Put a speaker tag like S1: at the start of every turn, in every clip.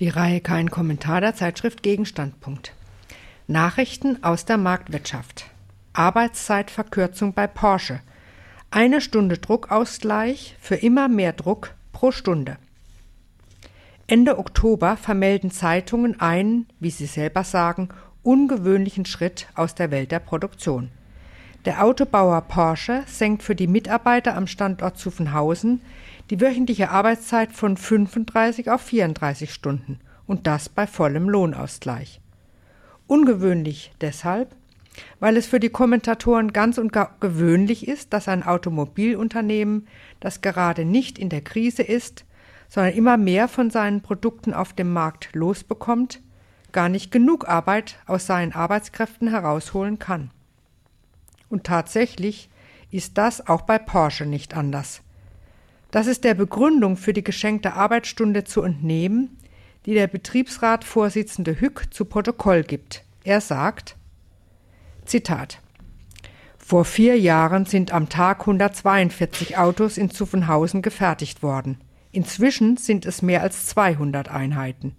S1: Die Reihe Kein Kommentar der Zeitschrift Gegenstandpunkt. Nachrichten aus der Marktwirtschaft. Arbeitszeitverkürzung bei Porsche. Eine Stunde Druckausgleich für immer mehr Druck pro Stunde. Ende Oktober vermelden Zeitungen einen, wie sie selber sagen, ungewöhnlichen Schritt aus der Welt der Produktion. Der Autobauer Porsche senkt für die Mitarbeiter am Standort Zuffenhausen die wöchentliche Arbeitszeit von 35 auf 34 Stunden und das bei vollem Lohnausgleich. Ungewöhnlich deshalb, weil es für die Kommentatoren ganz und gar gewöhnlich ist, dass ein Automobilunternehmen, das gerade nicht in der Krise ist, sondern immer mehr von seinen Produkten auf dem Markt losbekommt, gar nicht genug Arbeit aus seinen Arbeitskräften herausholen kann. Und tatsächlich ist das auch bei Porsche nicht anders. Das ist der Begründung für die geschenkte Arbeitsstunde zu entnehmen, die der Betriebsratvorsitzende Hück zu Protokoll gibt. Er sagt, Zitat, vor vier Jahren sind am Tag 142 Autos in Zuffenhausen gefertigt worden. Inzwischen sind es mehr als 200 Einheiten.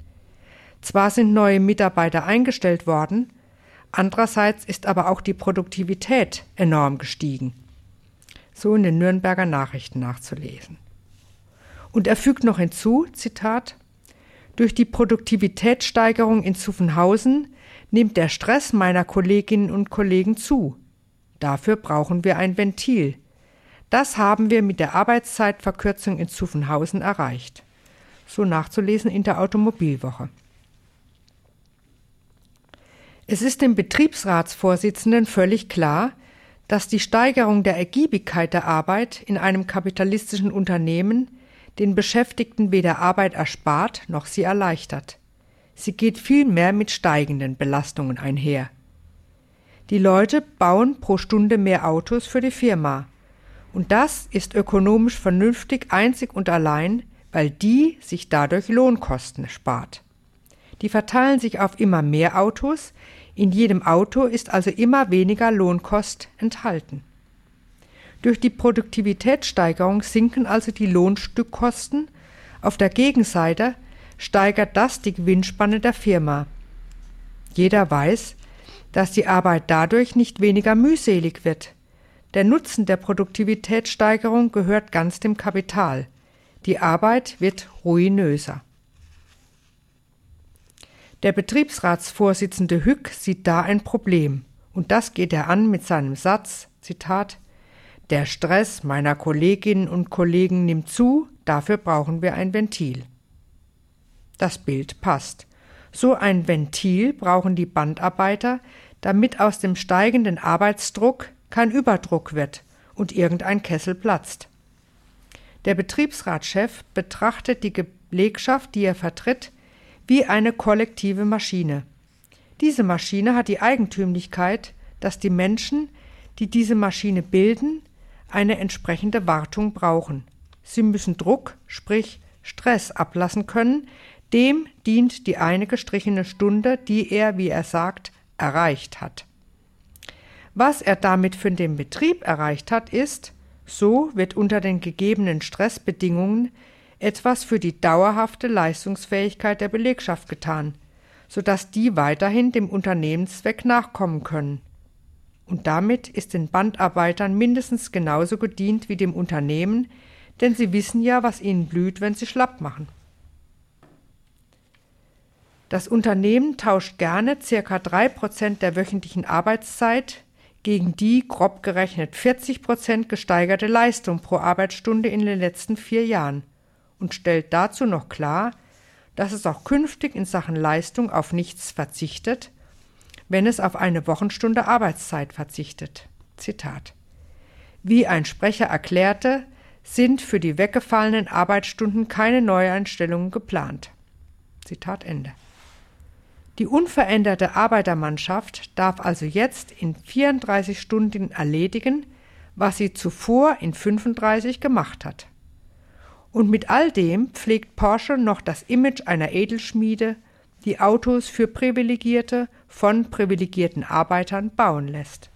S1: Zwar sind neue Mitarbeiter eingestellt worden, andererseits ist aber auch die Produktivität enorm gestiegen so in den Nürnberger Nachrichten nachzulesen. Und er fügt noch hinzu, Zitat, durch die Produktivitätssteigerung in Zuffenhausen nimmt der Stress meiner Kolleginnen und Kollegen zu. Dafür brauchen wir ein Ventil. Das haben wir mit der Arbeitszeitverkürzung in Zuffenhausen erreicht. So nachzulesen in der Automobilwoche. Es ist dem Betriebsratsvorsitzenden völlig klar, dass die Steigerung der Ergiebigkeit der Arbeit in einem kapitalistischen Unternehmen den Beschäftigten weder Arbeit erspart noch sie erleichtert. Sie geht vielmehr mit steigenden Belastungen einher. Die Leute bauen pro Stunde mehr Autos für die Firma. Und das ist ökonomisch vernünftig einzig und allein, weil die sich dadurch Lohnkosten spart. Die verteilen sich auf immer mehr Autos, in jedem Auto ist also immer weniger Lohnkost enthalten. Durch die Produktivitätssteigerung sinken also die Lohnstückkosten, auf der Gegenseite steigert das die Gewinnspanne der Firma. Jeder weiß, dass die Arbeit dadurch nicht weniger mühselig wird. Der Nutzen der Produktivitätssteigerung gehört ganz dem Kapital. Die Arbeit wird ruinöser. Der Betriebsratsvorsitzende Hück sieht da ein Problem, und das geht er an mit seinem Satz, Zitat, Der Stress meiner Kolleginnen und Kollegen nimmt zu, dafür brauchen wir ein Ventil. Das Bild passt. So ein Ventil brauchen die Bandarbeiter, damit aus dem steigenden Arbeitsdruck kein Überdruck wird und irgendein Kessel platzt. Der Betriebsratschef betrachtet die Belegschaft, die er vertritt, wie eine kollektive Maschine. Diese Maschine hat die Eigentümlichkeit, dass die Menschen, die diese Maschine bilden, eine entsprechende Wartung brauchen. Sie müssen Druck, sprich Stress ablassen können, dem dient die eine gestrichene Stunde, die er, wie er sagt, erreicht hat. Was er damit für den Betrieb erreicht hat, ist, so wird unter den gegebenen Stressbedingungen etwas für die dauerhafte Leistungsfähigkeit der Belegschaft getan, sodass die weiterhin dem Unternehmenszweck nachkommen können. Und damit ist den Bandarbeitern mindestens genauso gedient wie dem Unternehmen, denn sie wissen ja, was ihnen blüht, wenn sie schlapp machen. Das Unternehmen tauscht gerne ca. 3% der wöchentlichen Arbeitszeit gegen die grob gerechnet 40% gesteigerte Leistung pro Arbeitsstunde in den letzten vier Jahren und stellt dazu noch klar, dass es auch künftig in Sachen Leistung auf nichts verzichtet, wenn es auf eine Wochenstunde Arbeitszeit verzichtet. Zitat. Wie ein Sprecher erklärte, sind für die weggefallenen Arbeitsstunden keine Neueinstellungen geplant. Zitat Ende. Die unveränderte Arbeitermannschaft darf also jetzt in 34 Stunden erledigen, was sie zuvor in 35 gemacht hat. Und mit all dem pflegt Porsche noch das Image einer Edelschmiede, die Autos für Privilegierte von privilegierten Arbeitern bauen lässt.